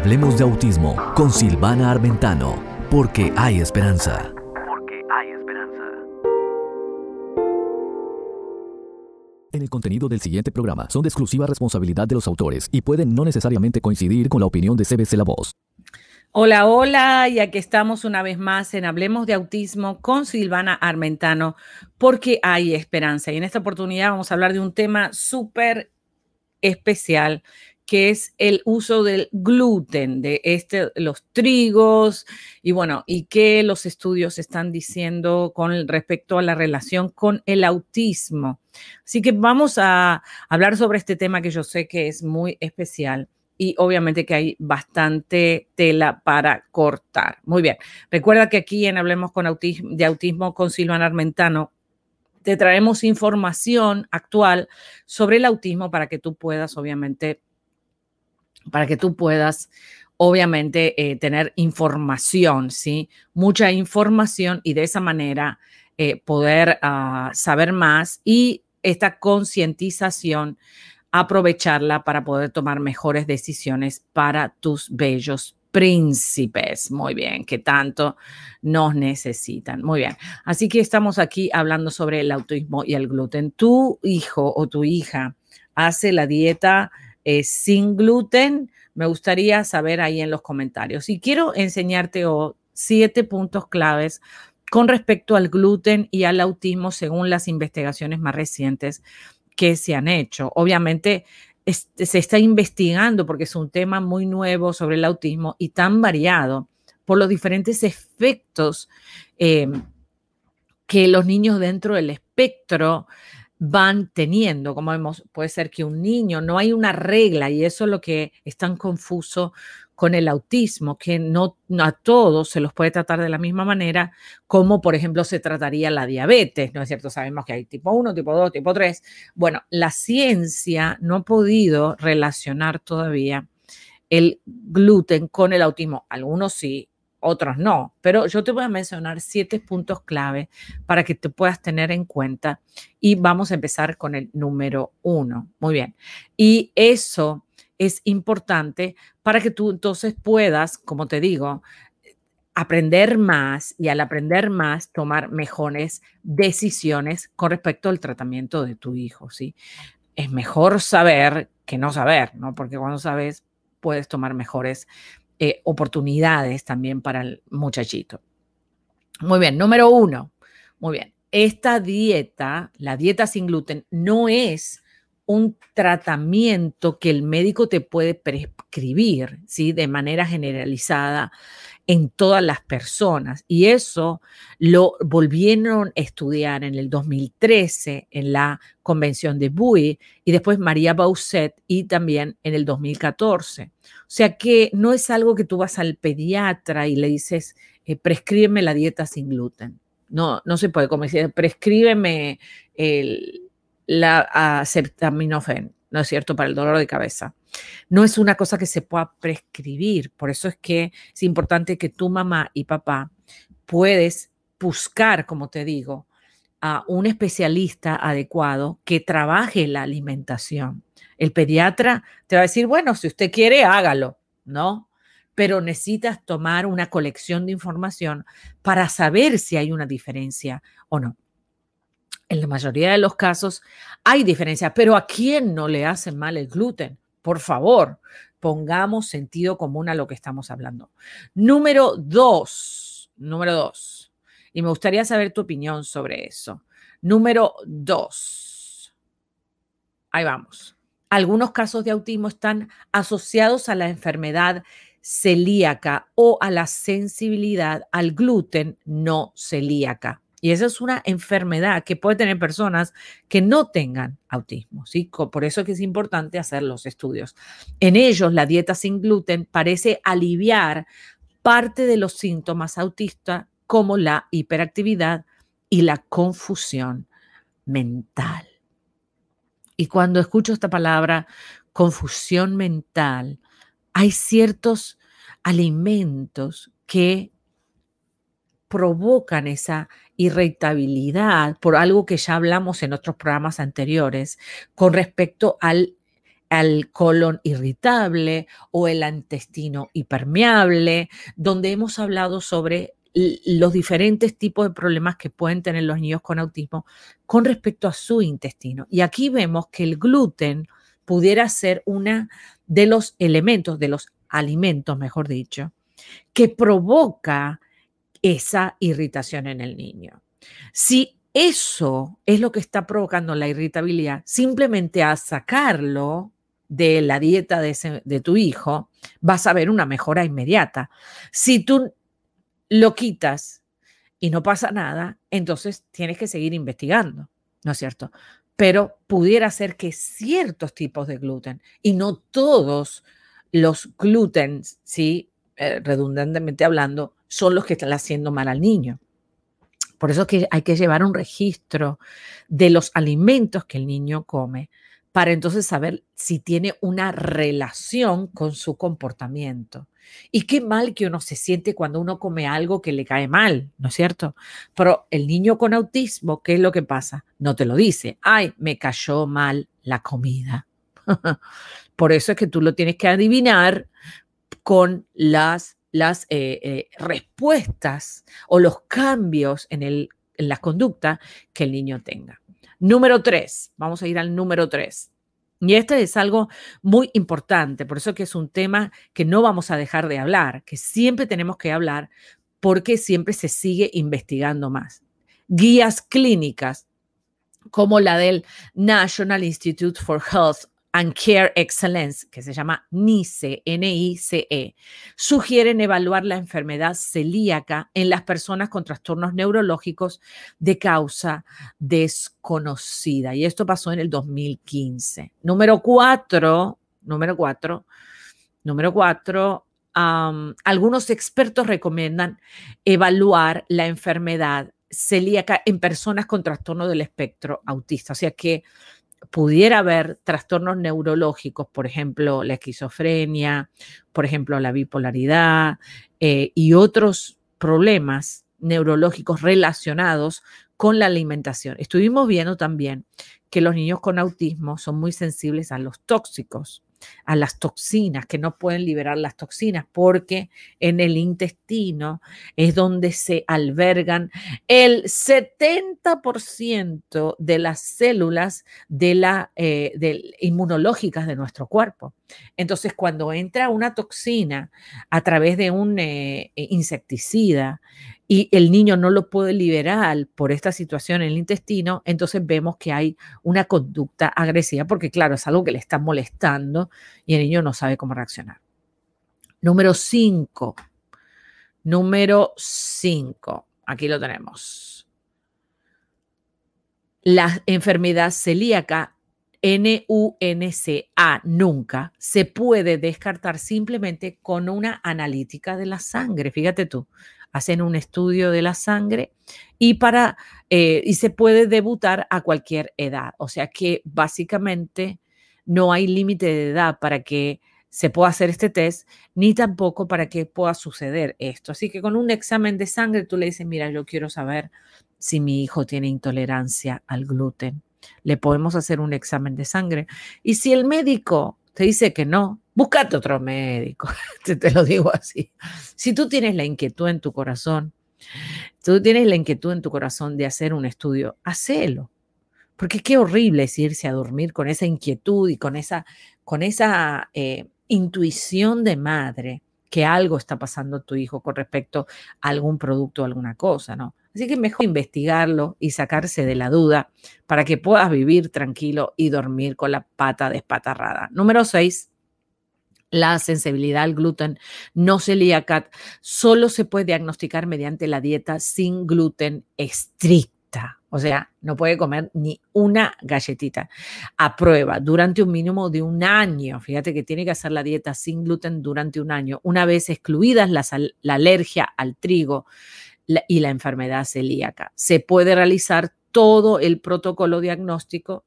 Hablemos de autismo con Silvana Armentano, porque hay esperanza. Porque hay esperanza. En el contenido del siguiente programa son de exclusiva responsabilidad de los autores y pueden no necesariamente coincidir con la opinión de CBC La Voz. Hola, hola, y aquí estamos una vez más en Hablemos de Autismo con Silvana Armentano, porque hay esperanza. Y en esta oportunidad vamos a hablar de un tema súper especial que es el uso del gluten, de este, los trigos, y bueno, y qué los estudios están diciendo con respecto a la relación con el autismo. Así que vamos a hablar sobre este tema que yo sé que es muy especial y obviamente que hay bastante tela para cortar. Muy bien, recuerda que aquí en Hablemos con autismo, de Autismo con Silvana Armentano te traemos información actual sobre el autismo para que tú puedas obviamente para que tú puedas, obviamente, eh, tener información, ¿sí? Mucha información y de esa manera eh, poder ah, saber más y esta concientización aprovecharla para poder tomar mejores decisiones para tus bellos príncipes. Muy bien, que tanto nos necesitan. Muy bien. Así que estamos aquí hablando sobre el autismo y el gluten. Tu hijo o tu hija hace la dieta eh, sin gluten? Me gustaría saber ahí en los comentarios. Y quiero enseñarte siete puntos claves con respecto al gluten y al autismo según las investigaciones más recientes que se han hecho. Obviamente se está investigando porque es un tema muy nuevo sobre el autismo y tan variado por los diferentes efectos eh, que los niños dentro del espectro van teniendo, como vemos, puede ser que un niño, no hay una regla y eso es lo que es tan confuso con el autismo, que no, a todos se los puede tratar de la misma manera como, por ejemplo, se trataría la diabetes, ¿no es cierto? Sabemos que hay tipo 1, tipo 2, tipo 3. Bueno, la ciencia no ha podido relacionar todavía el gluten con el autismo. Algunos sí, otros no, pero yo te voy a mencionar siete puntos clave para que te puedas tener en cuenta y vamos a empezar con el número uno. Muy bien. Y eso es importante para que tú entonces puedas, como te digo, aprender más y al aprender más tomar mejores decisiones con respecto al tratamiento de tu hijo, ¿sí? Es mejor saber que no saber, ¿no? Porque cuando sabes puedes tomar mejores eh, oportunidades también para el muchachito. Muy bien, número uno. Muy bien, esta dieta, la dieta sin gluten, no es un tratamiento que el médico te puede prescribir, ¿sí? De manera generalizada en todas las personas. Y eso lo volvieron a estudiar en el 2013 en la convención de Bui y después María Bausset y también en el 2014. O sea que no es algo que tú vas al pediatra y le dices, eh, prescríbeme la dieta sin gluten. No, no se puede, como decir, prescríbeme el, la acetaminofén, ¿no es cierto?, para el dolor de cabeza no es una cosa que se pueda prescribir. Por eso es que es importante que tu mamá y papá puedes buscar, como te digo, a un especialista adecuado que trabaje la alimentación. El pediatra te va a decir, bueno, si usted quiere, hágalo, ¿no? Pero necesitas tomar una colección de información para saber si hay una diferencia o no. En la mayoría de los casos hay diferencia, pero ¿a quién no le hace mal el gluten? Por favor, pongamos sentido común a lo que estamos hablando. Número dos, número dos, y me gustaría saber tu opinión sobre eso. Número dos, ahí vamos. Algunos casos de autismo están asociados a la enfermedad celíaca o a la sensibilidad al gluten no celíaca. Y esa es una enfermedad que puede tener personas que no tengan autismo, ¿sí? Por eso es que es importante hacer los estudios. En ellos, la dieta sin gluten parece aliviar parte de los síntomas autistas como la hiperactividad y la confusión mental. Y cuando escucho esta palabra, confusión mental, hay ciertos alimentos que provocan esa irritabilidad por algo que ya hablamos en otros programas anteriores con respecto al al colon irritable o el intestino hipermeable, donde hemos hablado sobre los diferentes tipos de problemas que pueden tener los niños con autismo con respecto a su intestino. Y aquí vemos que el gluten pudiera ser una de los elementos, de los alimentos, mejor dicho, que provoca esa irritación en el niño. Si eso es lo que está provocando la irritabilidad, simplemente a sacarlo de la dieta de, tu hijo, vas a ver una mejora inmediata. Si tú lo quitas y no pasa nada, entonces tienes que seguir investigando, ¿no es cierto? Pero pudiera ser que ciertos tipos de gluten y no todos los gluten, sí, eh, redundantemente hablando, son los que están haciendo mal al niño. Por eso que hay que llevar un registro de los alimentos que el niño come para entonces saber si tiene una relación con su comportamiento. Y qué mal que uno se siente cuando uno come algo que le cae mal, ¿no es cierto? Pero el niño con autismo, ¿qué es lo que pasa? No te lo dice. Ay, me cayó mal la comida. Por eso es que tú lo tienes que adivinar con las, las eh, eh, respuestas o los cambios en, el, en la conducta que el niño tenga. Número tres, vamos a ir al número tres. Y este es algo muy importante, por eso que es un tema que no vamos a dejar de hablar, que siempre tenemos que hablar porque siempre se sigue investigando más. Guías clínicas como la del National Institute for Health and Care Excellence, que se llama NICE, N-I-C-E, sugieren evaluar la enfermedad celíaca en las personas con trastornos neurológicos de causa desconocida. Y esto pasó en el 2015. Número cuatro, número cuatro, número cuatro, algunos expertos recomiendan evaluar la enfermedad celíaca en personas con trastorno del espectro autista. O sea que pudiera haber trastornos neurológicos, por ejemplo, la esquizofrenia, por ejemplo, la bipolaridad eh, y otros problemas neurológicos relacionados con la alimentación. Estuvimos viendo también que los niños con autismo son muy sensibles a los tóxicos a las toxinas, que no pueden liberar las toxinas, porque en el intestino es donde se albergan el 70% de las células de la, eh, inmunológicas de nuestro cuerpo. Entonces, cuando entra una toxina a través de un eh, insecticida, y el niño no lo puede liberar por esta situación en el intestino, entonces vemos que hay una conducta agresiva porque claro, es algo que le está molestando y el niño no sabe cómo reaccionar. Número 5. Número 5. Aquí lo tenemos. La enfermedad celíaca NUNCA nunca se puede descartar simplemente con una analítica de la sangre. Fíjate tú, hacen un estudio de la sangre y, para, eh, y se puede debutar a cualquier edad. O sea que básicamente no hay límite de edad para que se pueda hacer este test, ni tampoco para que pueda suceder esto. Así que con un examen de sangre tú le dices, mira, yo quiero saber si mi hijo tiene intolerancia al gluten. Le podemos hacer un examen de sangre. Y si el médico te dice que no, búscate otro médico, te, te, lo digo así. Si tú tienes la inquietud en tu corazón, tú tienes la inquietud en tu corazón de hacer un estudio, hacelo. Porque qué horrible es irse a dormir con esa inquietud y con esa, con esa eh, intuición de madre que algo está pasando a tu hijo con respecto a algún producto o alguna cosa, ¿no? Así que mejor investigarlo y sacarse de la duda para que puedas vivir tranquilo y dormir con la pata despatarrada. Número 6. La sensibilidad al gluten no celíaca solo se puede diagnosticar mediante la dieta sin gluten estricta. O sea, no puede comer ni una galletita. A prueba, durante un mínimo de un año. Fíjate que tiene que hacer la dieta sin gluten durante un año. Una vez excluidas la, la alergia al trigo, y la enfermedad celíaca. Se puede realizar todo el protocolo diagnóstico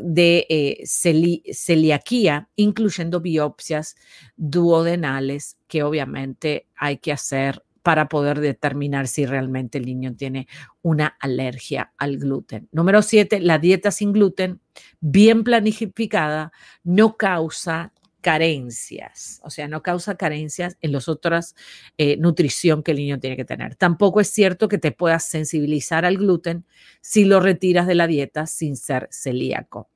de eh, celiaquía, incluyendo biopsias duodenales que obviamente hay que hacer para poder determinar si realmente el niño tiene una alergia al gluten. Número siete, la dieta sin gluten, bien planificada, no causa carencias, o sea, no causa carencias en las otras eh, nutrición que el niño tiene que tener. Tampoco es cierto que te puedas sensibilizar al gluten si lo retiras de la dieta sin ser celíaco.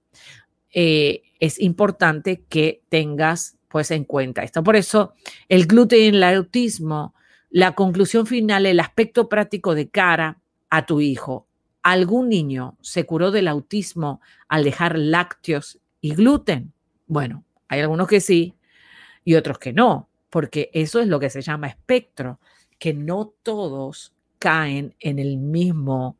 Eh, es importante que tengas pues en cuenta esto. Por eso el gluten y el autismo la conclusión final, el aspecto práctico de cara a tu hijo. ¿Algún niño se curó del autismo al dejar lácteos y gluten? Bueno, hay algunos que sí y otros que no, porque eso es lo que se llama espectro, que no todos caen en el mismo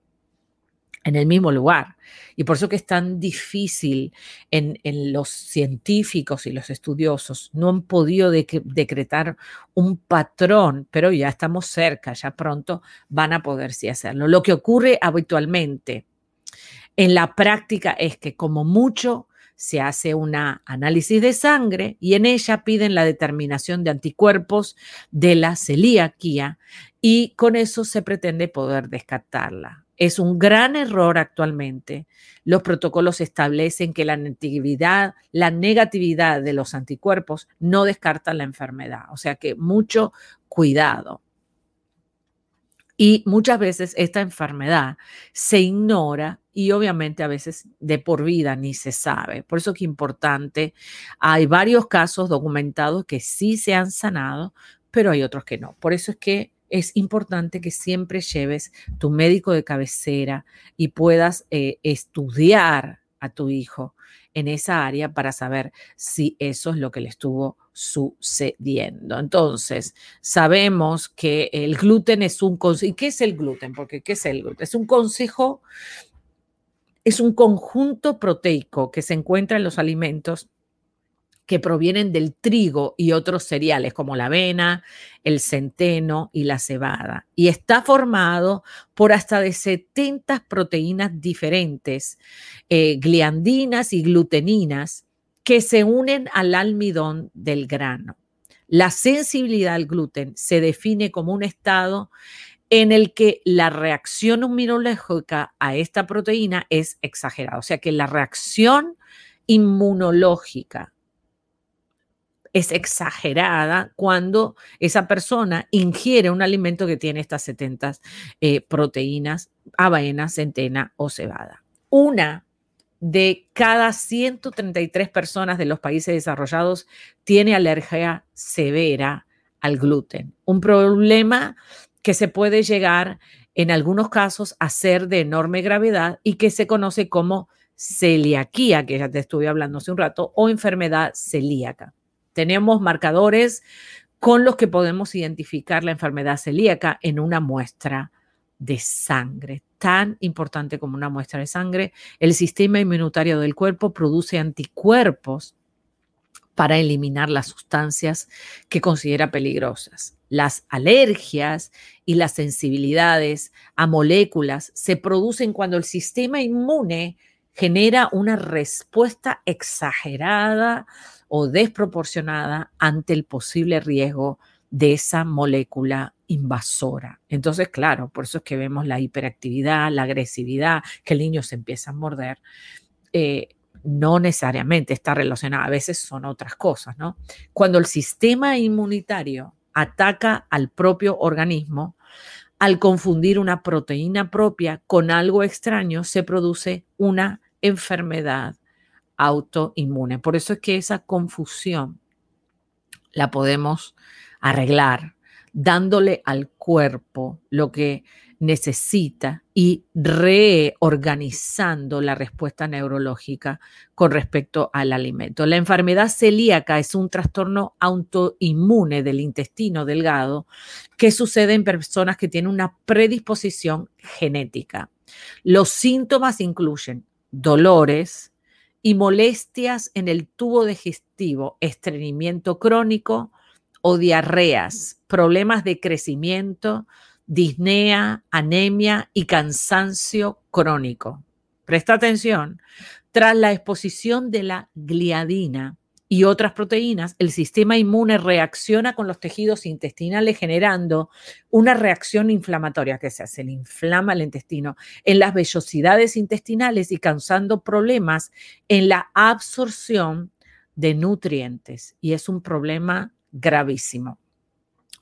en el mismo lugar. Y por eso que es tan difícil en, los científicos y los estudiosos. No han podido decretar un patrón, pero ya estamos cerca, ya pronto van a poder sí hacerlo. Lo que ocurre habitualmente en la práctica es que como mucho se hace una análisis de sangre y en ella piden la determinación de anticuerpos de la celíaca y con eso se pretende poder descartarla. Es un gran error actualmente. Los protocolos establecen que la negatividad, la negatividad de los anticuerpos no descarta la enfermedad. O sea que mucho cuidado. Y muchas veces esta enfermedad se ignora y obviamente a veces de por vida ni se sabe. Por eso es importante, hay varios casos documentados que sí se han sanado, pero hay otros que no. Por eso es que es importante que siempre lleves tu médico de cabecera y puedas eh, estudiar a tu hijo en esa área para saber si eso es lo que le estuvo sucediendo. Entonces, sabemos que el gluten es un consejo. ¿Y qué es el gluten? Porque ¿qué es el gluten? Es un consejo, es un conjunto proteico que se encuentra en los alimentos que provienen del trigo y otros cereales como la avena, el centeno y la cebada. Y está formado por hasta de 70 proteínas diferentes, eh, gliandinas y gluteninas, que se unen al almidón del grano. La sensibilidad al gluten se define como un estado en el que la reacción inmunológica a esta proteína es exagerada. O sea que la reacción inmunológica es exagerada cuando esa persona ingiere un alimento que tiene estas 70 eh, proteínas, avena, centena o cebada. Una de cada 133 personas de los países desarrollados tiene alergia severa al gluten, un problema que se puede llegar en algunos casos a ser de enorme gravedad y que se conoce como celiaquía, que ya te estuve hablando hace un rato, o enfermedad celíaca. Tenemos marcadores con los que podemos identificar la enfermedad celíaca en una muestra de sangre. Tan importante como una muestra de sangre, el sistema inmunitario del cuerpo produce anticuerpos para eliminar las sustancias que considera peligrosas. Las alergias y las sensibilidades a moléculas se producen cuando el sistema inmune genera una respuesta exagerada o desproporcionada ante el posible riesgo de esa molécula invasora. Entonces, claro, por eso es que vemos la hiperactividad, la agresividad, que el niño se empieza a morder. Eh, no necesariamente está relacionada, a veces son otras cosas, ¿no? Cuando el sistema inmunitario ataca al propio organismo, al confundir una proteína propia con algo extraño, se produce una enfermedad autoinmune. Por eso es que esa confusión la podemos arreglar dándole al cuerpo lo que necesita y reorganizando la respuesta neurológica con respecto al alimento. La enfermedad celíaca es un trastorno autoinmune del intestino delgado que sucede en personas que tienen una predisposición genética. Los síntomas incluyen dolores, y molestias en el tubo digestivo, estreñimiento crónico o diarreas, problemas de crecimiento, disnea, anemia y cansancio crónico. Presta atención, tras la exposición de la gliadina y otras proteínas, el sistema inmune reacciona con los tejidos intestinales generando una reacción inflamatoria que se hace, le inflama el intestino en las vellosidades intestinales y causando problemas en la absorción de nutrientes. Y es un problema gravísimo.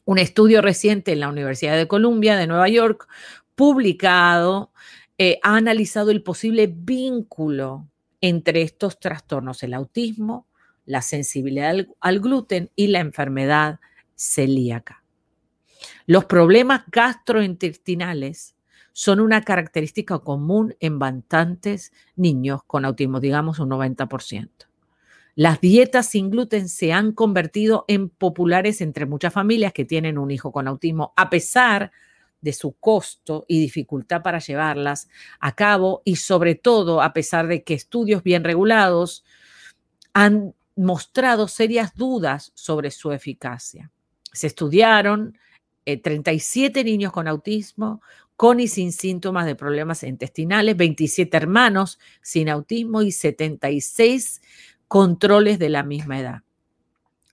Un estudio reciente en la Universidad de Columbia de Nueva York, publicado, eh, ha analizado el posible vínculo entre estos trastornos, el autismo, la sensibilidad al, gluten y la enfermedad celíaca. Los problemas gastrointestinales son una característica común en bastantes niños con autismo, digamos un 90%. Las dietas sin gluten se han convertido en populares entre muchas familias que tienen un hijo con autismo, a pesar de su costo y dificultad para llevarlas a cabo y sobre todo a pesar de que estudios bien regulados han mostrado serias dudas sobre su eficacia. Se estudiaron 37 eh, niños con autismo, con y sin síntomas de problemas intestinales, 27 hermanos sin autismo y 76 controles de la misma edad.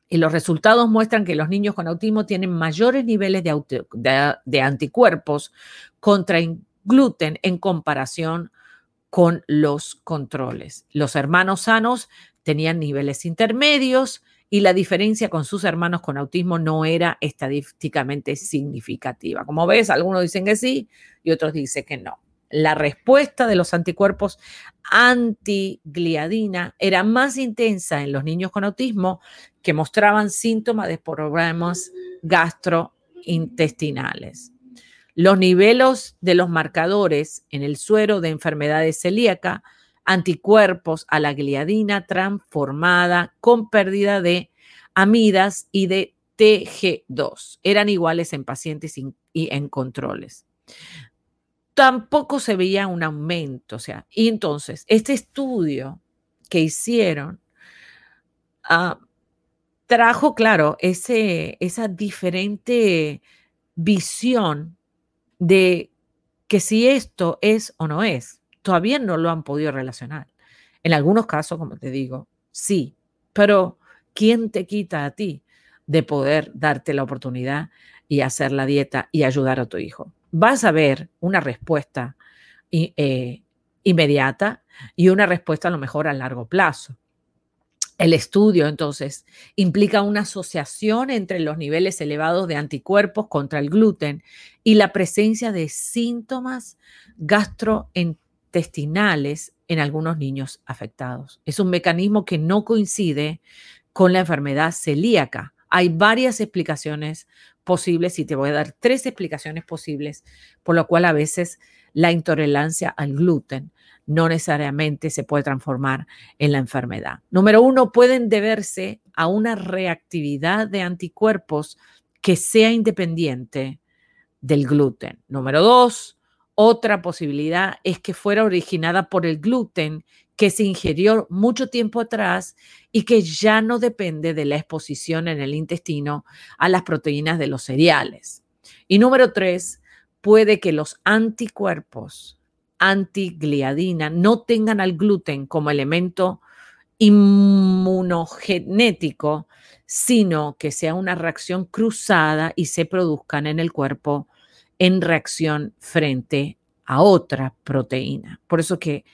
Y los resultados muestran que los niños con autismo tienen mayores niveles de anticuerpos contra gluten en comparación con los controles. Los hermanos sanos tenían niveles intermedios y la diferencia con sus hermanos con autismo no era estadísticamente significativa. Como ves, algunos dicen que sí y otros dicen que no. La respuesta de los anticuerpos antigliadina era más intensa en los niños con autismo que mostraban síntomas de problemas gastrointestinales. Los niveles de los marcadores en el suero de enfermedades celíaca anticuerpos a la gliadina transformada con pérdida de amidas y de TG2. Eran iguales en pacientes y en controles. Tampoco se veía un aumento, o sea, y entonces este estudio que hicieron ah, trajo, claro, ese, esa diferente visión de que si esto es o no es todavía no lo han podido relacionar. En algunos casos, como te digo, sí, pero ¿quién te quita a ti de poder darte la oportunidad y hacer la dieta y ayudar a tu hijo? Vas a ver una respuesta eh, inmediata y una respuesta a lo mejor a largo plazo. El estudio, entonces, implica una asociación entre los niveles elevados de anticuerpos contra el gluten y la presencia de síntomas gastrointestinales intestinales en algunos niños afectados. Es un mecanismo que no coincide con la enfermedad celíaca. Hay varias explicaciones posibles y te voy a dar tres explicaciones posibles por lo cual a veces la intolerancia al gluten no necesariamente se puede transformar en la enfermedad. Número uno, pueden deberse a una reactividad de anticuerpos que sea independiente del gluten. Número dos, otra posibilidad es que fuera originada por el gluten que se ingirió mucho tiempo atrás y que ya no depende de la exposición en el intestino a las proteínas de los cereales. Y número tres, puede que los anticuerpos antigliadina no tengan al gluten como elemento inmunogenético, sino que sea una reacción cruzada y se produzcan en el cuerpo en reacción frente a otra proteína. Por eso que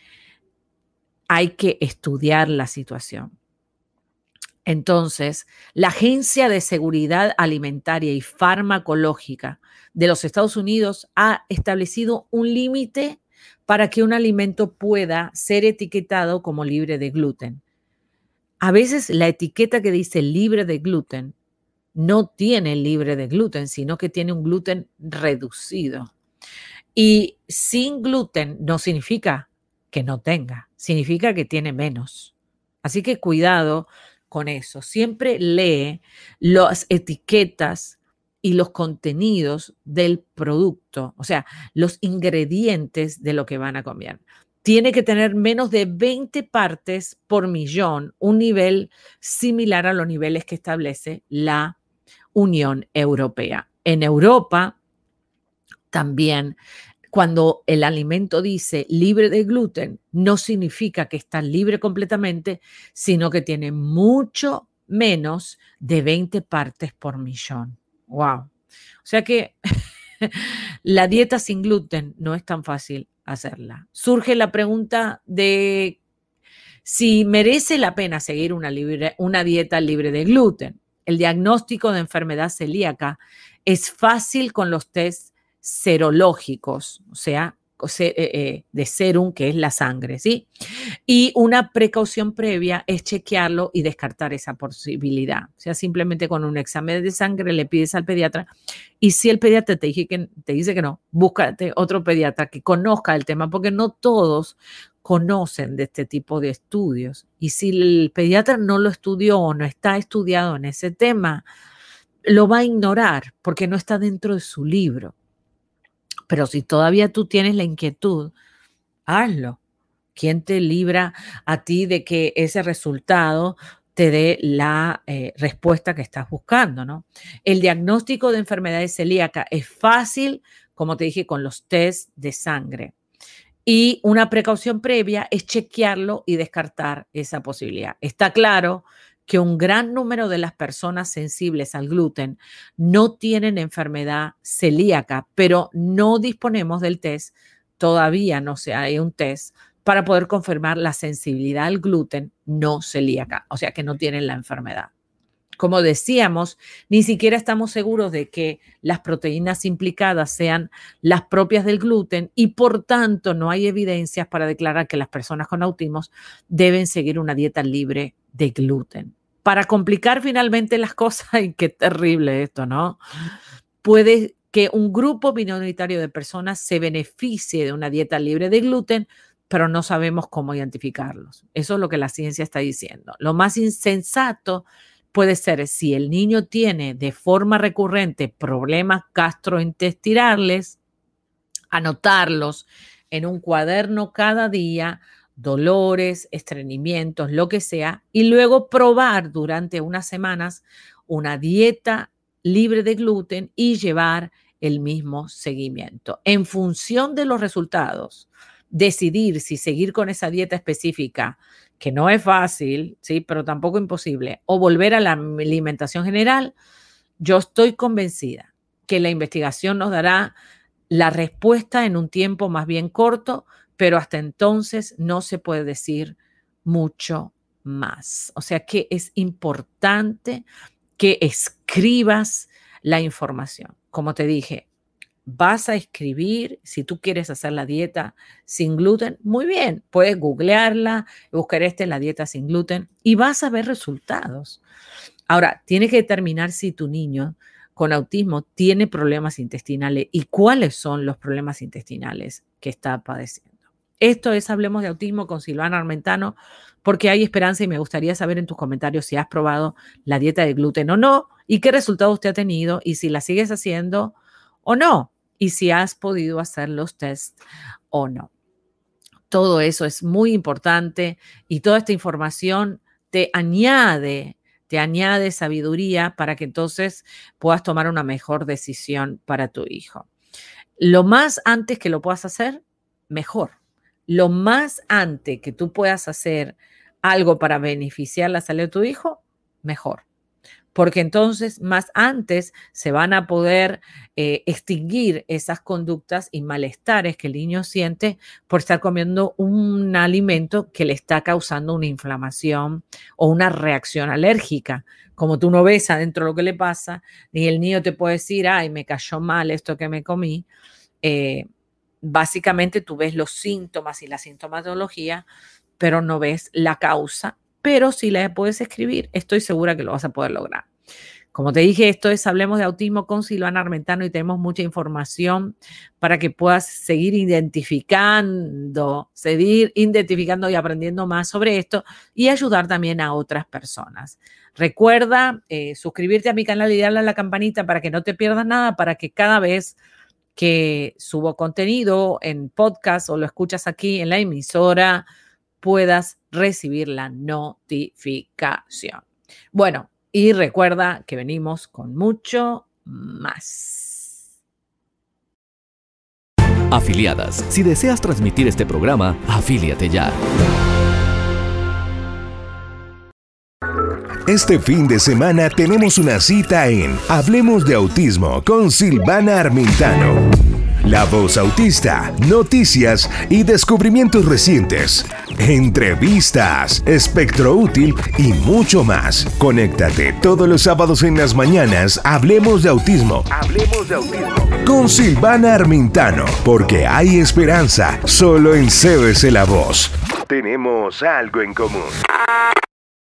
hay que estudiar la situación. Entonces, la Agencia de Seguridad Alimentaria y Farmacológica de los Estados Unidos ha establecido un límite para que un alimento pueda ser etiquetado como libre de gluten. A veces la etiqueta que dice libre de gluten no tiene libre de gluten, sino que tiene un gluten reducido. Y sin gluten no significa que no tenga, significa que tiene menos. Así que cuidado con eso. Siempre lee las etiquetas y los contenidos del producto, o sea, los ingredientes de lo que van a comer. Tiene que tener menos de 20 partes por millón, un nivel similar a los niveles que establece la Unión Europea. En Europa también Cuando el alimento dice libre de gluten, no significa que está libre completamente, sino que tiene mucho menos de 20 partes por millón. ¡Wow! O sea que la dieta sin gluten no es tan fácil hacerla. Surge la pregunta de si merece la pena seguir una, dieta libre de gluten. El diagnóstico de enfermedad celíaca es fácil con los test serológicos, o sea, eh, eh, de serum, que es la sangre, ¿sí? Y una precaución previa es chequearlo y descartar esa posibilidad. O sea, simplemente con un examen de sangre le pides al pediatra y si el pediatra te, dice que, te dice que no, búscate otro pediatra que conozca el tema, porque no todos conocen de este tipo de estudios. Y si el pediatra no lo estudió o no está estudiado en ese tema, lo va a ignorar porque no está dentro de su libro. Pero si todavía tú tienes la inquietud, hazlo. ¿Quién te libra a ti de que ese resultado te dé la eh, respuesta que estás buscando, ¿no? El diagnóstico de enfermedades celíacas es fácil, como te dije, con los test de sangre. Y una precaución previa es chequearlo y descartar esa posibilidad. Está claro que un gran número de las personas sensibles al gluten no tienen enfermedad celíaca, pero no disponemos del test, todavía no se hay un test para poder confirmar la sensibilidad al gluten no celíaca, o sea que no tienen la enfermedad. Como decíamos, ni siquiera estamos seguros de que las proteínas implicadas sean las propias del gluten y por tanto no hay evidencias para declarar que las personas con autismo deben seguir una dieta libre de gluten. Para complicar finalmente las cosas, y qué terrible esto, ¿no? Puede que un grupo minoritario de personas se beneficie de una dieta libre de gluten, pero no sabemos cómo identificarlos. Eso es lo que la ciencia está diciendo. Lo más insensato puede ser si el niño tiene de forma recurrente problemas gastrointestinales, anotarlos en un cuaderno cada día, dolores, estreñimientos, lo que sea, y luego probar durante unas semanas una dieta libre de gluten y llevar el mismo seguimiento. En función de los resultados, decidir si seguir con esa dieta específica que no es fácil, sí, pero tampoco imposible, o volver a la alimentación general, yo estoy convencida que la investigación nos dará la respuesta en un tiempo más bien corto, pero hasta entonces no se puede decir mucho más. O sea que es importante que escribas la información. Como te dije, vas a escribir, si tú quieres hacer la dieta sin gluten, muy bien, puedes googlearla, buscar esta la dieta sin gluten y vas a ver resultados. Ahora, tienes que determinar si tu niño con autismo tiene problemas intestinales y cuáles son los problemas intestinales que está padeciendo. Esto es Hablemos de Autismo con Silvana Armentano, porque hay esperanza y me gustaría saber en tus comentarios si has probado la dieta de gluten o no y qué resultado usted ha tenido y si la sigues haciendo o no y si has podido hacer los tests o no. Todo eso es muy importante y toda esta información te añade, te añade sabiduría para que entonces puedas tomar una mejor decisión para tu hijo. Lo más antes que lo puedas hacer, mejor. Lo más antes que tú puedas hacer algo para beneficiar la salud de tu hijo, mejor porque entonces más antes se van a poder eh, extinguir esas conductas y malestares que el niño siente por estar comiendo un alimento que le está causando una inflamación o una reacción alérgica. Como tú no ves adentro lo que le pasa, ni el niño te puede decir, ay, me cayó mal esto que me comí. Eh, básicamente tú ves los síntomas y la sintomatología, pero no ves la causa pero si la puedes escribir, estoy segura que lo vas a poder lograr. Como te dije, esto es Hablemos de Autismo con Silvana Armentano y tenemos mucha información para que puedas seguir identificando, seguir identificando y aprendiendo más sobre esto y ayudar también a otras personas. Recuerda eh, suscribirte a mi canal y darle a la campanita para que no te pierdas nada, para que cada vez que subo contenido en podcast o lo escuchas aquí en la emisora, puedas recibir la notificación. Bueno, y recuerda que venimos con mucho más. Afiliadas. Si deseas transmitir este programa, afíliate ya. Este fin de semana tenemos una cita en Hablemos de Autismo con Silvana Armentano. La voz autista, noticias y descubrimientos recientes, entrevistas, espectro útil y mucho más. Conéctate todos los sábados en las mañanas. Hablemos de autismo. Hablemos de autismo. Con Silvana Armintano, porque hay esperanza solo en CBC La Voz. Tenemos algo en común.